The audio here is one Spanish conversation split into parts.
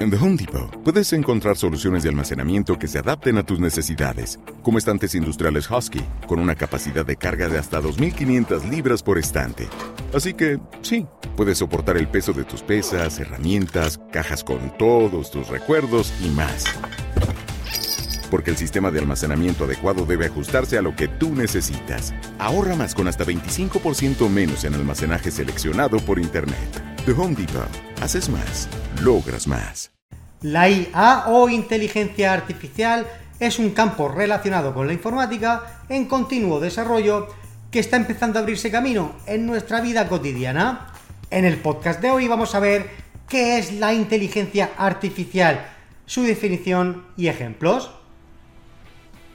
En The Home Depot puedes encontrar soluciones de almacenamiento que se adapten a tus necesidades, como estantes industriales Husky, con una capacidad de carga de hasta 2.500 libras por estante. Así que, sí, puedes soportar el peso de tus pesas, herramientas, cajas con todos tus recuerdos y más. Porque el sistema de almacenamiento adecuado debe ajustarse a lo que tú necesitas. Ahorra más con hasta 25% menos en almacenaje seleccionado por Internet. The Home Depot. Haces más, logras más. La IA o inteligencia artificial es un campo relacionado con la informática en continuo desarrollo que está empezando a abrirse camino en nuestra vida cotidiana. En el podcast de hoy vamos a ver qué es la inteligencia artificial, su definición y ejemplos.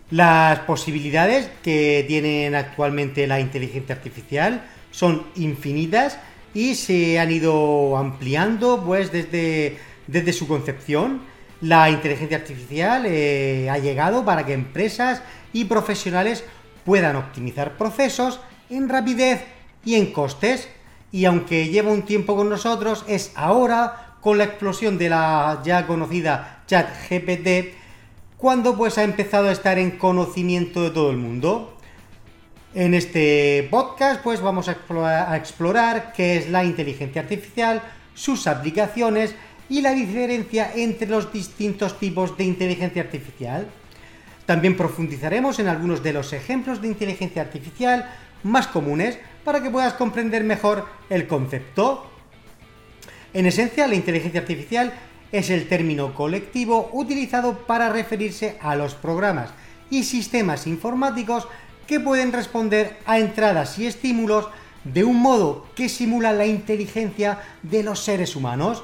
Las posibilidades que tienen actualmente la inteligencia artificial son infinitas y se han ido ampliando pues desde, desde su concepción. La inteligencia artificial eh, ha llegado para que empresas y profesionales puedan optimizar procesos en rapidez y en costes. Y aunque lleva un tiempo con nosotros, es ahora con la explosión de la ya conocida ChatGPT cuando pues ha empezado a estar en conocimiento de todo el mundo. En este podcast pues vamos a explorar, qué es la inteligencia artificial, sus aplicaciones y la diferencia entre los distintos tipos de inteligencia artificial. También profundizaremos en algunos de los ejemplos de inteligencia artificial más comunes para que puedas comprender mejor el concepto. En esencia, la inteligencia artificial es el término colectivo utilizado para referirse a los programas y sistemas informáticos que pueden responder a entradas y estímulos de un modo que simula la inteligencia de los seres humanos.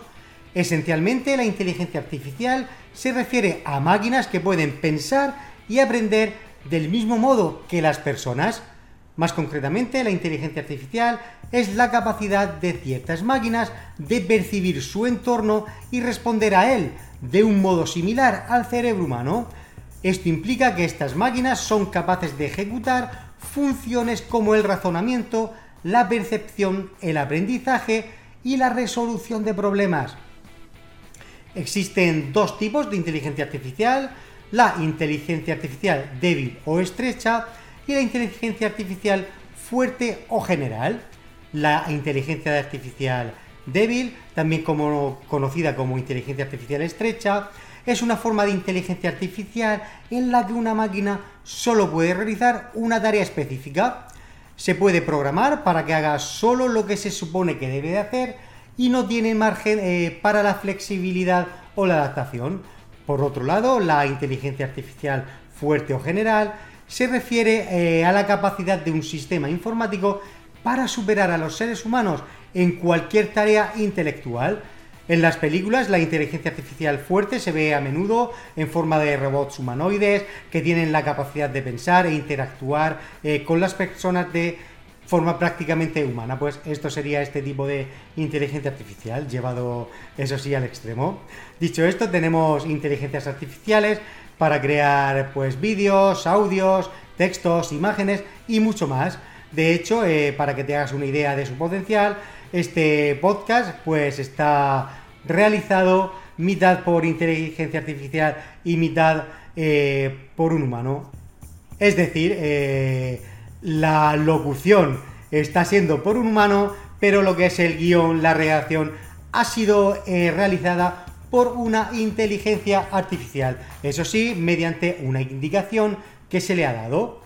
Esencialmente, la inteligencia artificial se refiere a máquinas que pueden pensar y aprender del mismo modo que las personas. Más concretamente, la inteligencia artificial es la capacidad de ciertas máquinas de percibir su entorno y responder a él de un modo similar al cerebro humano. Esto implica que estas máquinas son capaces de ejecutar funciones como el razonamiento, la percepción, el aprendizaje y la resolución de problemas. Existen dos tipos de inteligencia artificial, la inteligencia artificial débil o estrecha y la inteligencia artificial fuerte o general. La inteligencia artificial débil, también conocida como inteligencia artificial estrecha, es una forma de inteligencia artificial en la que una máquina solo puede realizar una tarea específica. Se puede programar para que haga solo lo que se supone que debe de hacer y no tiene margen eh, para la flexibilidad o la adaptación. Por otro lado, la inteligencia artificial fuerte o general se refiere eh, a la capacidad de un sistema informático para superar a los seres humanos en cualquier tarea intelectual. En las películas, la inteligencia artificial fuerte se ve a menudo en forma de robots humanoides que tienen la capacidad de pensar e interactuar eh, con las personas de forma prácticamente humana. Pues esto sería este tipo de inteligencia artificial, llevado eso sí al extremo. Dicho esto, tenemos inteligencias artificiales para crear pues vídeos, audios, textos, imágenes y mucho más. De hecho, eh, para que te hagas una idea de su potencial, este podcast pues está realizado mitad por inteligencia artificial y mitad eh, por un humano. Es decir, eh, la locución está siendo por un humano, pero lo que es el guion, la redacción, ha sido eh, realizada por una inteligencia artificial. Eso sí, mediante una indicación que se le ha dado.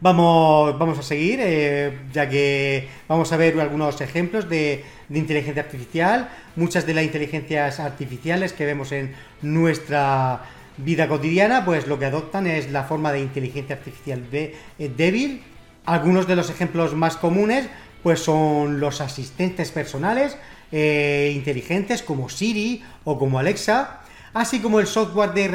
Vamos, vamos a seguir, eh, ya que vamos a ver algunos ejemplos de, inteligencia artificial. Muchas de las inteligencias artificiales que vemos en nuestra vida cotidiana, pues lo que adoptan es la forma de inteligencia artificial eh, débil. Algunos de los ejemplos más comunes, pues son los asistentes personales eh, inteligentes como Siri o como Alexa, así como el software de,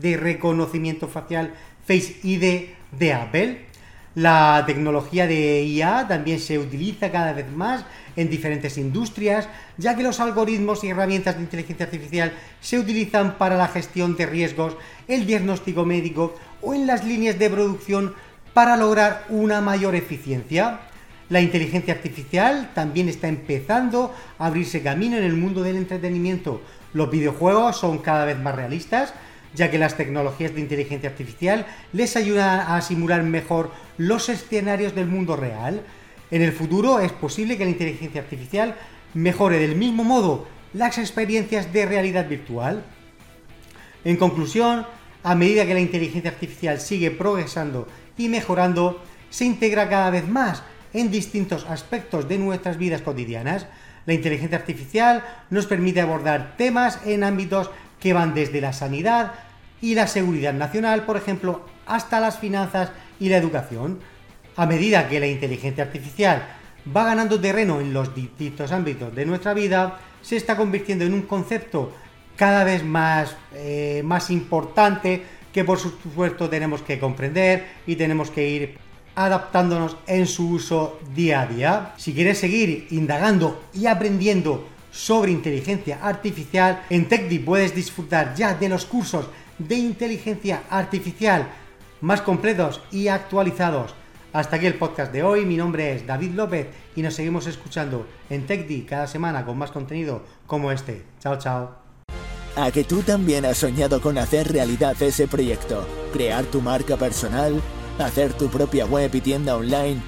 de reconocimiento facial Face ID de Apple. La tecnología de IA también se utiliza cada vez más en diferentes industrias, ya que los algoritmos y herramientas de inteligencia artificial se utilizan para la gestión de riesgos, el diagnóstico médico o en las líneas de producción para lograr una mayor eficiencia. La inteligencia artificial también está empezando a abrirse camino en el mundo del entretenimiento, Los videojuegos son cada vez más realistas, ya que las tecnologías de inteligencia artificial les ayudan a simular mejor los escenarios del mundo real. En el futuro es posible que la inteligencia artificial mejore del mismo modo las experiencias de realidad virtual. En conclusión, a medida que la inteligencia artificial sigue progresando y mejorando, se integra cada vez más en distintos aspectos de nuestras vidas cotidianas. La inteligencia artificial nos permite abordar temas en ámbitos que van desde la sanidad y la seguridad nacional, por ejemplo, hasta las finanzas y la educación. A medida que la inteligencia artificial va ganando terreno en los distintos ámbitos de nuestra vida, se está convirtiendo en un concepto cada vez más, eh, más importante que por supuesto tenemos que comprender y tenemos que ir adaptándonos en su uso día a día. Si quieres seguir indagando y aprendiendo sobre inteligencia artificial, en TechDi puedes disfrutar ya de los cursos de inteligencia artificial más completos y actualizados. Hasta aquí el podcast de hoy. Mi nombre es David López y nos seguimos escuchando en TechDi cada semana con más contenido como este. Chao, chao. A que tú también has soñado con hacer realidad ese proyecto, crear tu marca personal hacer tu propia web y tienda online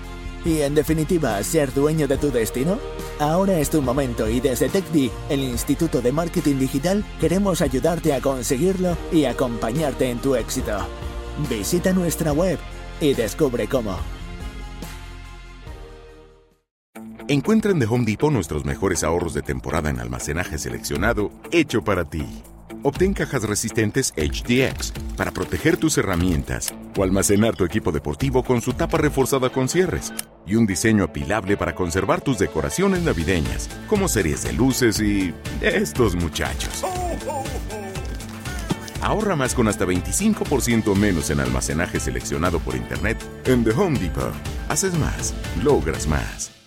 y en definitiva ser dueño de tu destino? Ahora es tu momento y desde TechDi, el Instituto de Marketing Digital, queremos ayudarte a conseguirlo y acompañarte en tu éxito. Visita nuestra web y descubre cómo. Encuentra en Home Depot nuestros mejores ahorros de temporada en almacenaje seleccionado, hecho para ti. Obtén cajas resistentes HDX para proteger tus herramientas o almacenar tu equipo deportivo con su tapa reforzada con cierres y un diseño apilable para conservar tus decoraciones navideñas, como series de luces y estos muchachos. Ahorra más con hasta 25% menos en almacenaje seleccionado por Internet en The Home Depot. Haces más, logras más.